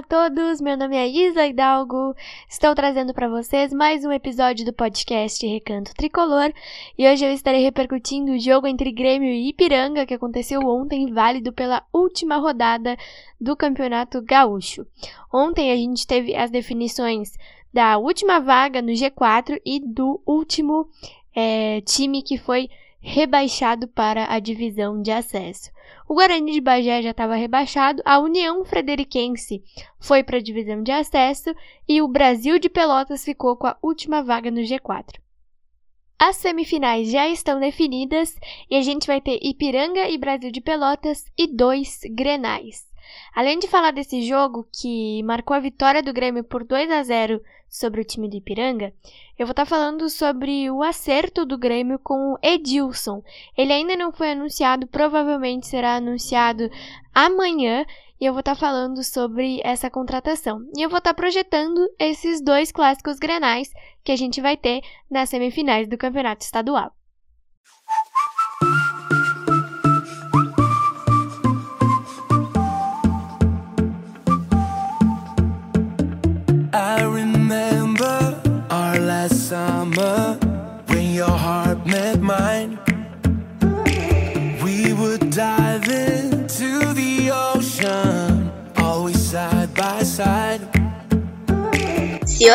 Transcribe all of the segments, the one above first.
a todos, meu nome é Isa Hidalgo. Estou trazendo para vocês mais um episódio do podcast Recanto Tricolor e hoje eu estarei repercutindo o jogo entre Grêmio e Ipiranga que aconteceu ontem, válido pela última rodada do Campeonato Gaúcho. Ontem a gente teve as definições da última vaga no G4 e do último é, time que foi rebaixado para a divisão de acesso. O Guarani de Bagé já estava rebaixado, a União Frederiquense foi para a divisão de acesso e o Brasil de Pelotas ficou com a última vaga no G4. As semifinais já estão definidas e a gente vai ter Ipiranga e Brasil de Pelotas e dois Grenais. Além de falar desse jogo que marcou a vitória do Grêmio por 2 a 0 sobre o time do Ipiranga, eu vou estar tá falando sobre o acerto do Grêmio com o Edilson. Ele ainda não foi anunciado, provavelmente será anunciado amanhã. E eu vou estar tá falando sobre essa contratação. E eu vou estar tá projetando esses dois clássicos grenais que a gente vai ter nas semifinais do Campeonato Estadual.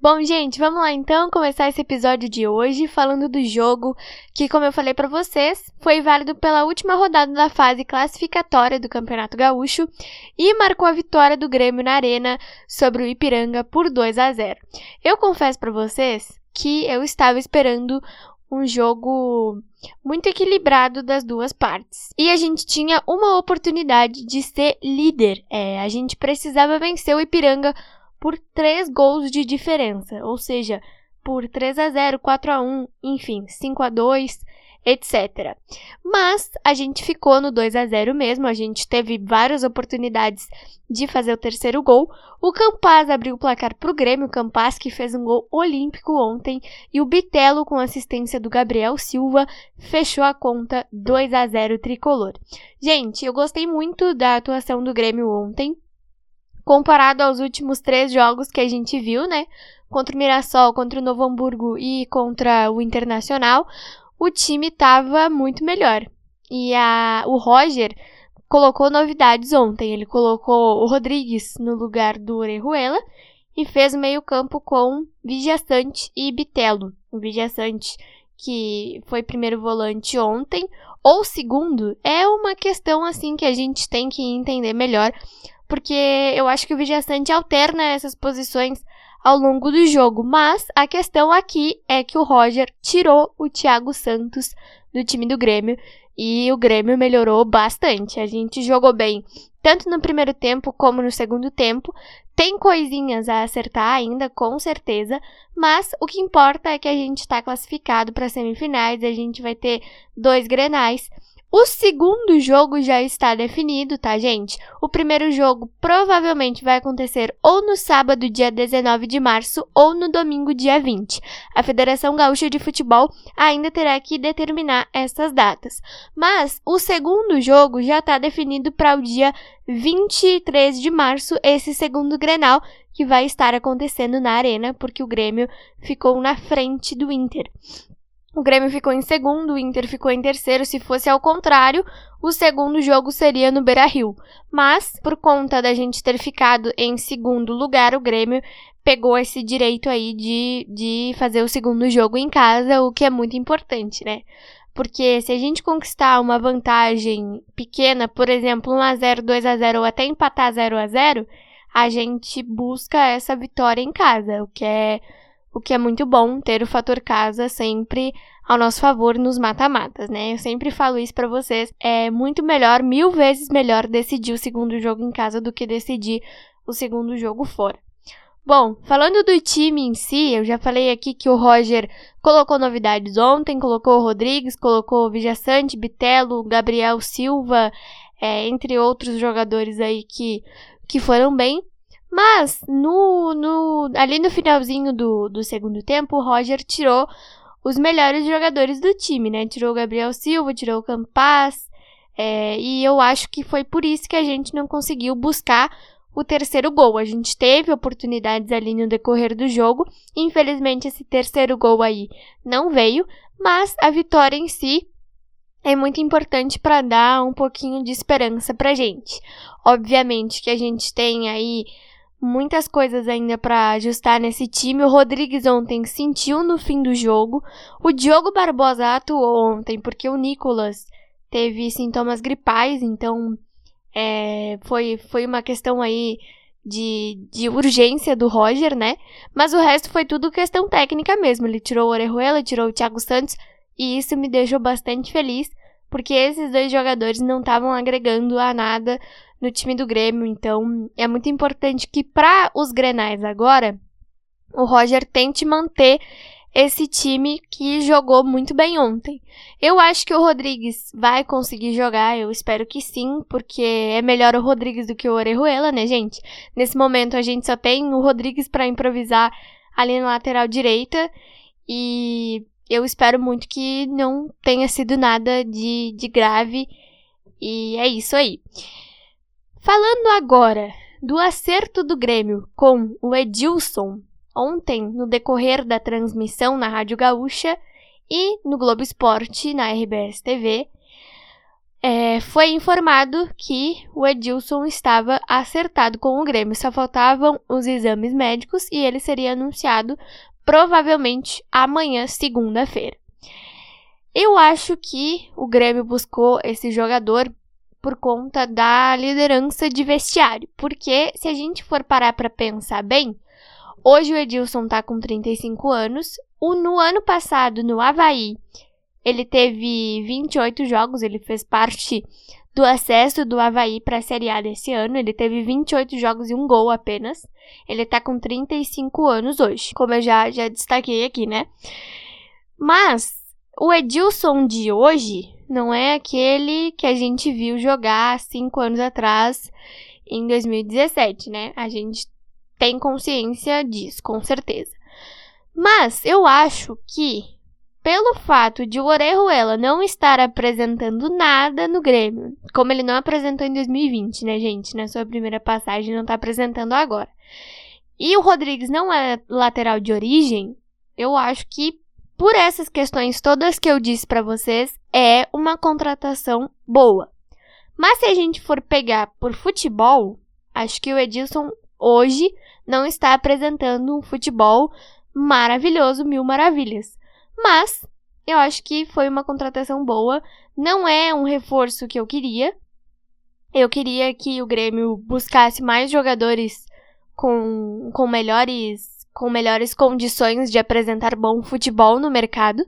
Bom, gente, vamos lá então começar esse episódio de hoje falando do jogo que, como eu falei para vocês, foi válido pela última rodada da fase classificatória do Campeonato Gaúcho e marcou a vitória do Grêmio na Arena sobre o Ipiranga por 2 a 0. Eu confesso para vocês que eu estava esperando um jogo muito equilibrado das duas partes. E a gente tinha uma oportunidade de ser líder. É, a gente precisava vencer o Ipiranga por 3 gols de diferença, ou seja, por 3 a 0, 4 a 1, enfim, 5 a 2, etc. Mas a gente ficou no 2 a 0 mesmo, a gente teve várias oportunidades de fazer o terceiro gol. O Campaz abriu o placar para o Grêmio, Campaz que fez um gol olímpico ontem, e o Bitelo, com assistência do Gabriel Silva, fechou a conta 2 a 0 tricolor. Gente, eu gostei muito da atuação do Grêmio ontem comparado aos últimos três jogos que a gente viu, né? Contra o Mirassol, contra o Novo Hamburgo e contra o Internacional, o time estava muito melhor. E a, o Roger colocou novidades ontem. Ele colocou o Rodrigues no lugar do Orejuela e fez meio-campo com Vijaçante e Bitelo. O Vijaçante, que foi primeiro volante ontem, ou segundo, é uma questão assim que a gente tem que entender melhor porque eu acho que o Vigiastante alterna essas posições ao longo do jogo. Mas a questão aqui é que o Roger tirou o Thiago Santos do time do Grêmio e o Grêmio melhorou bastante. A gente jogou bem tanto no primeiro tempo como no segundo tempo. Tem coisinhas a acertar ainda, com certeza, mas o que importa é que a gente está classificado para semifinais, a gente vai ter dois grenais o segundo jogo já está definido, tá, gente? O primeiro jogo provavelmente vai acontecer ou no sábado, dia 19 de março, ou no domingo, dia 20. A Federação Gaúcha de Futebol ainda terá que determinar essas datas. Mas o segundo jogo já está definido para o dia 23 de março, esse segundo Grenal, que vai estar acontecendo na Arena, porque o Grêmio ficou na frente do Inter. O Grêmio ficou em segundo, o Inter ficou em terceiro. Se fosse ao contrário, o segundo jogo seria no Beira Rio. Mas, por conta da gente ter ficado em segundo lugar, o Grêmio pegou esse direito aí de, de fazer o segundo jogo em casa, o que é muito importante, né? Porque se a gente conquistar uma vantagem pequena, por exemplo, 1x0, 2x0 ou até empatar 0x0, a gente busca essa vitória em casa, o que é o que é muito bom ter o fator casa sempre ao nosso favor nos mata-matas, né? Eu sempre falo isso para vocês. É muito melhor, mil vezes melhor decidir o segundo jogo em casa do que decidir o segundo jogo fora. Bom, falando do time em si, eu já falei aqui que o Roger colocou novidades ontem, colocou o Rodrigues, colocou o Vijaçante, Bitelo, Gabriel Silva, é, entre outros jogadores aí que, que foram bem. Mas no, no, ali no finalzinho do, do segundo tempo, o Roger tirou os melhores jogadores do time, né? Tirou o Gabriel Silva, tirou o Campas, é, e eu acho que foi por isso que a gente não conseguiu buscar o terceiro gol. A gente teve oportunidades ali no decorrer do jogo, infelizmente esse terceiro gol aí não veio, mas a vitória em si é muito importante para dar um pouquinho de esperança pra gente. Obviamente que a gente tem aí muitas coisas ainda para ajustar nesse time. O Rodrigues ontem sentiu no fim do jogo. O Diogo Barbosa atuou ontem porque o Nicolas teve sintomas gripais, então é, foi, foi uma questão aí de, de urgência do Roger, né? Mas o resto foi tudo questão técnica mesmo. Ele tirou o Orejuela, tirou o Thiago Santos e isso me deixou bastante feliz porque esses dois jogadores não estavam agregando a nada no time do Grêmio. Então, é muito importante que para os Grenais agora, o Roger tente manter esse time que jogou muito bem ontem. Eu acho que o Rodrigues vai conseguir jogar, eu espero que sim, porque é melhor o Rodrigues do que o Orejuela, né, gente? Nesse momento a gente só tem o Rodrigues para improvisar ali na lateral direita e eu espero muito que não tenha sido nada de, de grave e é isso aí. Falando agora do acerto do Grêmio com o Edilson, ontem, no decorrer da transmissão na Rádio Gaúcha e no Globo Esporte, na RBS TV, é, foi informado que o Edilson estava acertado com o Grêmio. Só faltavam os exames médicos e ele seria anunciado provavelmente amanhã, segunda-feira. Eu acho que o Grêmio buscou esse jogador por conta da liderança de vestiário. Porque se a gente for parar para pensar bem, hoje o Edilson tá com 35 anos. O, no ano passado, no Havaí, ele teve 28 jogos, ele fez parte do acesso do Havaí para a Série A desse ano. Ele teve 28 jogos e um gol apenas. Ele tá com 35 anos hoje, como eu já, já destaquei aqui, né? Mas o Edilson de hoje não é aquele que a gente viu jogar cinco anos atrás, em 2017, né? A gente tem consciência disso, com certeza. Mas eu acho que, pelo fato de o Orejuela não estar apresentando nada no Grêmio, como ele não apresentou em 2020, né, gente? Na sua primeira passagem, não está apresentando agora. E o Rodrigues não é lateral de origem, eu acho que por essas questões todas que eu disse para vocês, é uma contratação boa. Mas se a gente for pegar por futebol, acho que o Edilson hoje não está apresentando um futebol maravilhoso, mil maravilhas. Mas eu acho que foi uma contratação boa. Não é um reforço que eu queria. Eu queria que o Grêmio buscasse mais jogadores com, com melhores com melhores condições de apresentar bom futebol no mercado,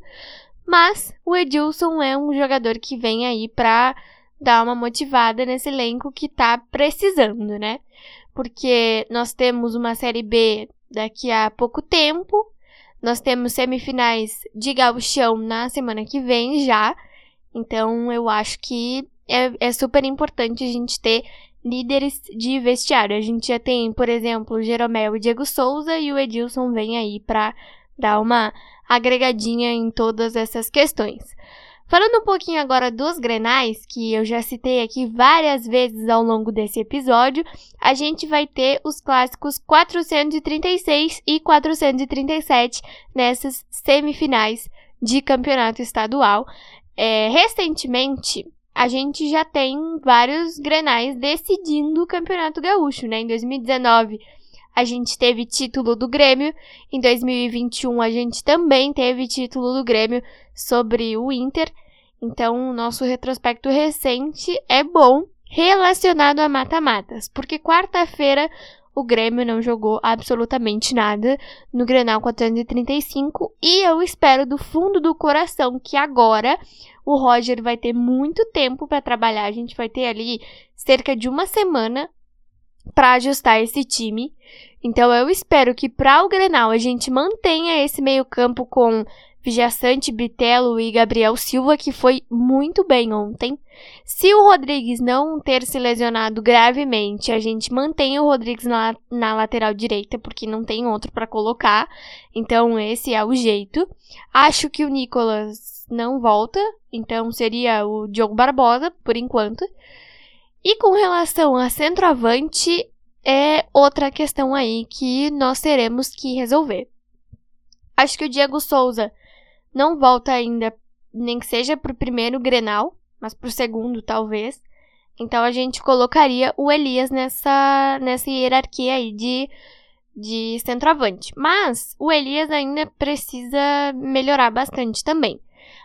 mas o Edilson é um jogador que vem aí para dar uma motivada nesse elenco que tá precisando, né? Porque nós temos uma série B daqui a pouco tempo, nós temos semifinais de gauchão na semana que vem já, então eu acho que é, é super importante a gente ter líderes de vestiário. A gente já tem, por exemplo, Jeromel e Diego Souza e o Edilson vem aí para dar uma agregadinha em todas essas questões. Falando um pouquinho agora dos grenais, que eu já citei aqui várias vezes ao longo desse episódio, a gente vai ter os clássicos 436 e 437 nessas semifinais de campeonato estadual. É, recentemente, a gente já tem vários grenais decidindo o campeonato gaúcho, né? Em 2019 a gente teve título do Grêmio, em 2021 a gente também teve título do Grêmio sobre o Inter. Então, o nosso retrospecto recente é bom relacionado a mata-matas, porque quarta-feira o Grêmio não jogou absolutamente nada no Grenal 435 e eu espero do fundo do coração que agora o Roger vai ter muito tempo para trabalhar. A gente vai ter ali cerca de uma semana para ajustar esse time. Então eu espero que para o Grenal a gente mantenha esse meio-campo com Vijaçante, Bitelo e Gabriel Silva, que foi muito bem ontem. Se o Rodrigues não ter se lesionado gravemente, a gente mantém o Rodrigues na, na lateral direita, porque não tem outro para colocar. Então, esse é o jeito. Acho que o Nicolas não volta, então seria o Diogo Barbosa, por enquanto. E com relação a centroavante, é outra questão aí que nós teremos que resolver. Acho que o Diego Souza não volta ainda, nem que seja pro primeiro Grenal, mas pro segundo talvez. Então a gente colocaria o Elias nessa, nessa hierarquia aí de, de centroavante. Mas o Elias ainda precisa melhorar bastante também.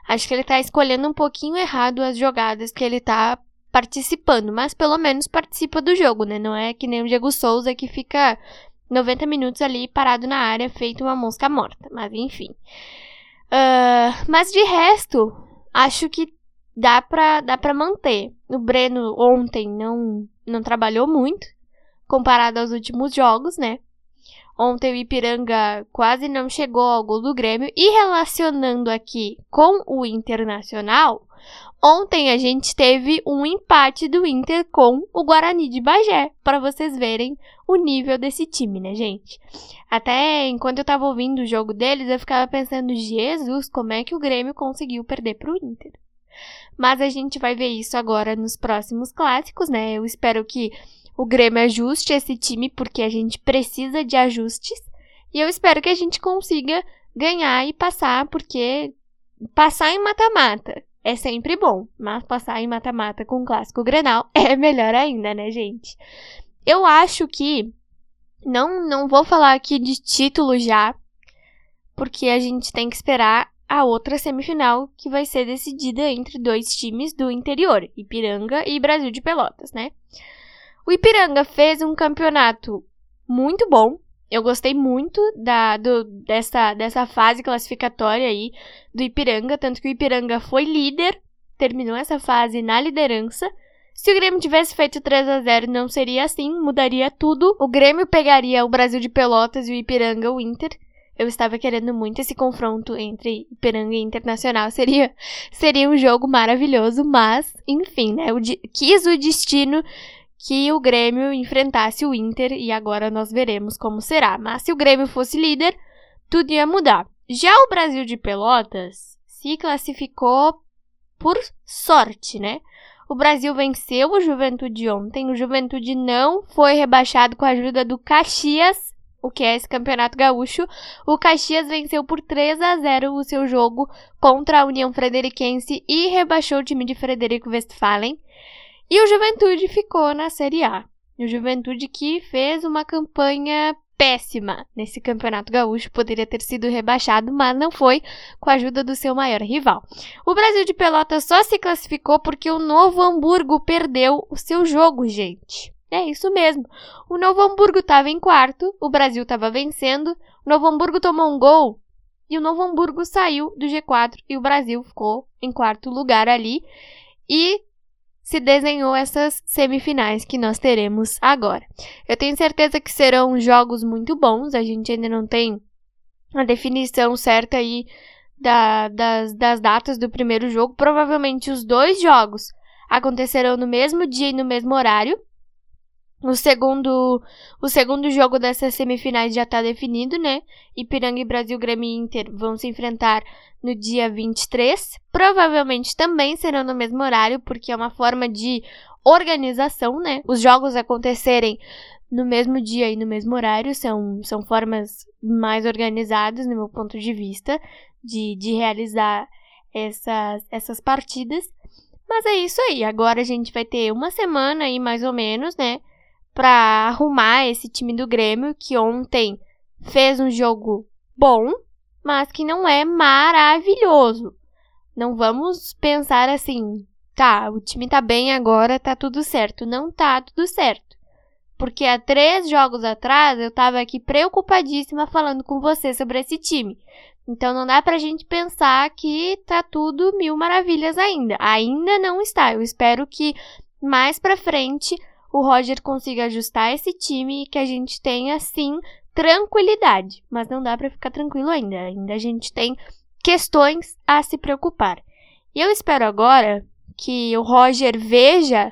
Acho que ele tá escolhendo um pouquinho errado as jogadas que ele tá participando, mas pelo menos participa do jogo, né? Não é que nem o Diego Souza que fica 90 minutos ali parado na área, feito uma mosca morta. Mas enfim. Uh, mas de resto, acho que dá pra, dá pra manter. O Breno ontem não, não trabalhou muito, comparado aos últimos jogos, né? Ontem o Ipiranga quase não chegou ao gol do Grêmio. E relacionando aqui com o Internacional, ontem a gente teve um empate do Inter com o Guarani de Bagé, para vocês verem o nível desse time, né, gente? Até enquanto eu tava ouvindo o jogo deles, eu ficava pensando, Jesus, como é que o Grêmio conseguiu perder pro Inter? Mas a gente vai ver isso agora nos próximos clássicos, né? Eu espero que o Grêmio ajuste esse time, porque a gente precisa de ajustes. E eu espero que a gente consiga ganhar e passar, porque passar em mata-mata é sempre bom, mas passar em mata-mata com o clássico Grenal é melhor ainda, né, gente? Eu acho que não não vou falar aqui de título já, porque a gente tem que esperar a outra semifinal que vai ser decidida entre dois times do interior, Ipiranga e Brasil de Pelotas, né? O Ipiranga fez um campeonato muito bom. Eu gostei muito da, do, dessa, dessa fase classificatória aí do Ipiranga, tanto que o Ipiranga foi líder, terminou essa fase na liderança. Se o Grêmio tivesse feito 3 a 0 não seria assim, mudaria tudo. O Grêmio pegaria o Brasil de Pelotas e o Ipiranga o Inter. Eu estava querendo muito esse confronto entre Ipiranga e Internacional. Seria, seria um jogo maravilhoso, mas, enfim, né? O, quis o destino que o Grêmio enfrentasse o Inter e agora nós veremos como será. Mas se o Grêmio fosse líder, tudo ia mudar. Já o Brasil de Pelotas se classificou por sorte, né? O Brasil venceu o Juventude ontem. O Juventude não foi rebaixado com a ajuda do Caxias, o que é esse campeonato gaúcho. O Caxias venceu por 3 a 0 o seu jogo contra a União Frederiquense e rebaixou o time de Frederico Westphalen. E o Juventude ficou na Série A. O Juventude que fez uma campanha péssima nesse Campeonato Gaúcho, poderia ter sido rebaixado, mas não foi, com a ajuda do seu maior rival. O Brasil de Pelotas só se classificou porque o Novo Hamburgo perdeu o seu jogo, gente. É isso mesmo. O Novo Hamburgo estava em quarto, o Brasil estava vencendo, o Novo Hamburgo tomou um gol e o Novo Hamburgo saiu do G4 e o Brasil ficou em quarto lugar ali. E se desenhou essas semifinais que nós teremos agora. Eu tenho certeza que serão jogos muito bons, a gente ainda não tem a definição certa aí da, das, das datas do primeiro jogo. Provavelmente os dois jogos acontecerão no mesmo dia e no mesmo horário. O segundo, o segundo jogo dessas semifinais já está definido, né? Ipiranga e Brasil Grêmio e Inter vão se enfrentar no dia 23. Provavelmente também serão no mesmo horário, porque é uma forma de organização, né? Os jogos acontecerem no mesmo dia e no mesmo horário são, são formas mais organizadas, no meu ponto de vista, de, de realizar essas, essas partidas. Mas é isso aí. Agora a gente vai ter uma semana aí, mais ou menos, né? Pra arrumar esse time do Grêmio, que ontem fez um jogo bom, mas que não é maravilhoso. Não vamos pensar assim, tá, o time tá bem agora, tá tudo certo. Não tá tudo certo. Porque há três jogos atrás eu tava aqui preocupadíssima falando com você sobre esse time. Então não dá pra gente pensar que tá tudo mil maravilhas ainda. Ainda não está. Eu espero que mais pra frente o Roger consiga ajustar esse time e que a gente tenha sim tranquilidade. Mas não dá para ficar tranquilo ainda. Ainda a gente tem questões a se preocupar. E eu espero agora que o Roger veja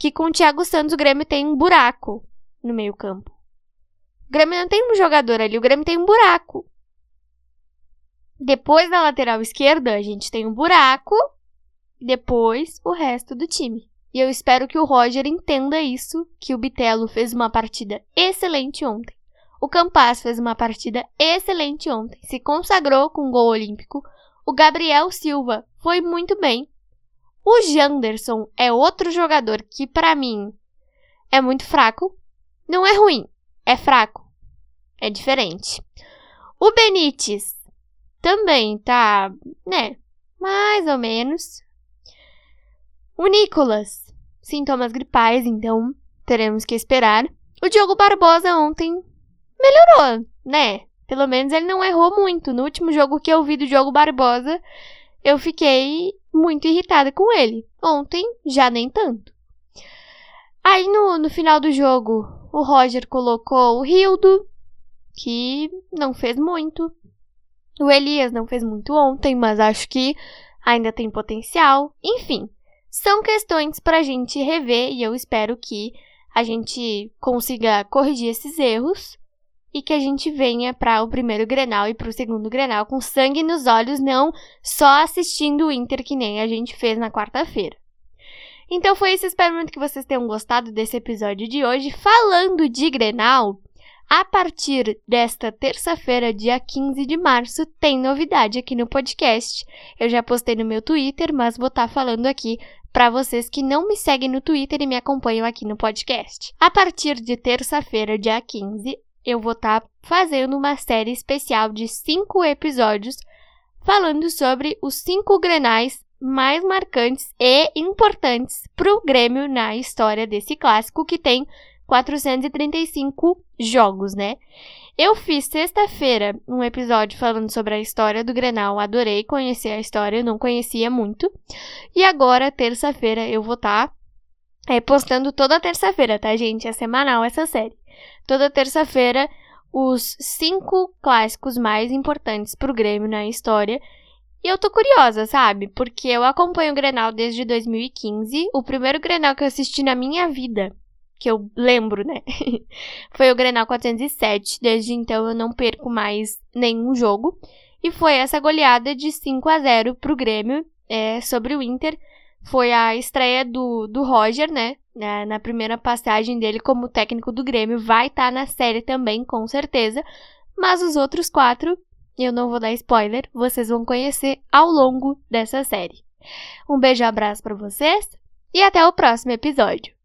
que com o Thiago Santos o Grêmio tem um buraco no meio-campo. O Grêmio não tem um jogador ali, o Grêmio tem um buraco. Depois da lateral esquerda, a gente tem um buraco, depois o resto do time. E eu espero que o Roger entenda isso, que o Bitelo fez uma partida excelente ontem. O Campas fez uma partida excelente ontem, se consagrou com um gol olímpico. O Gabriel Silva foi muito bem. O Janderson é outro jogador que, para mim, é muito fraco. Não é ruim, é fraco. É diferente. O Benítez também tá, né, mais ou menos. O Nicolas, sintomas gripais, então teremos que esperar. O Diogo Barbosa ontem melhorou, né? Pelo menos ele não errou muito. No último jogo que eu vi do Diogo Barbosa, eu fiquei muito irritada com ele. Ontem, já nem tanto. Aí no, no final do jogo, o Roger colocou o Rildo, que não fez muito. O Elias não fez muito ontem, mas acho que ainda tem potencial. Enfim, são questões para a gente rever e eu espero que a gente consiga corrigir esses erros e que a gente venha para o primeiro Grenal e para o segundo Grenal com sangue nos olhos, não só assistindo o Inter que nem a gente fez na quarta-feira. Então foi isso, espero que vocês tenham gostado desse episódio de hoje. Falando de Grenal, a partir desta terça-feira, dia 15 de março, tem novidade aqui no podcast. Eu já postei no meu Twitter, mas vou estar tá falando aqui para vocês que não me seguem no Twitter e me acompanham aqui no podcast. A partir de terça-feira, dia 15, eu vou estar tá fazendo uma série especial de cinco episódios falando sobre os cinco grenais mais marcantes e importantes para o Grêmio na história desse clássico que tem 435 jogos, né? Eu fiz sexta-feira um episódio falando sobre a história do Grenal, adorei conhecer a história, eu não conhecia muito. E agora, terça-feira, eu vou estar tá, é, postando toda terça-feira, tá, gente? É semanal essa série. Toda terça-feira, os cinco clássicos mais importantes pro Grêmio na história. E eu tô curiosa, sabe? Porque eu acompanho o Grenal desde 2015. O primeiro Grenal que eu assisti na minha vida que eu lembro, né? foi o Grenal 407. Desde então eu não perco mais nenhum jogo. E foi essa goleada de 5 a 0 pro Grêmio é, sobre o Inter. Foi a estreia do, do Roger, né? Na, na primeira passagem dele como técnico do Grêmio. Vai estar tá na série também, com certeza. Mas os outros quatro, eu não vou dar spoiler, vocês vão conhecer ao longo dessa série. Um beijo abraço para vocês e até o próximo episódio.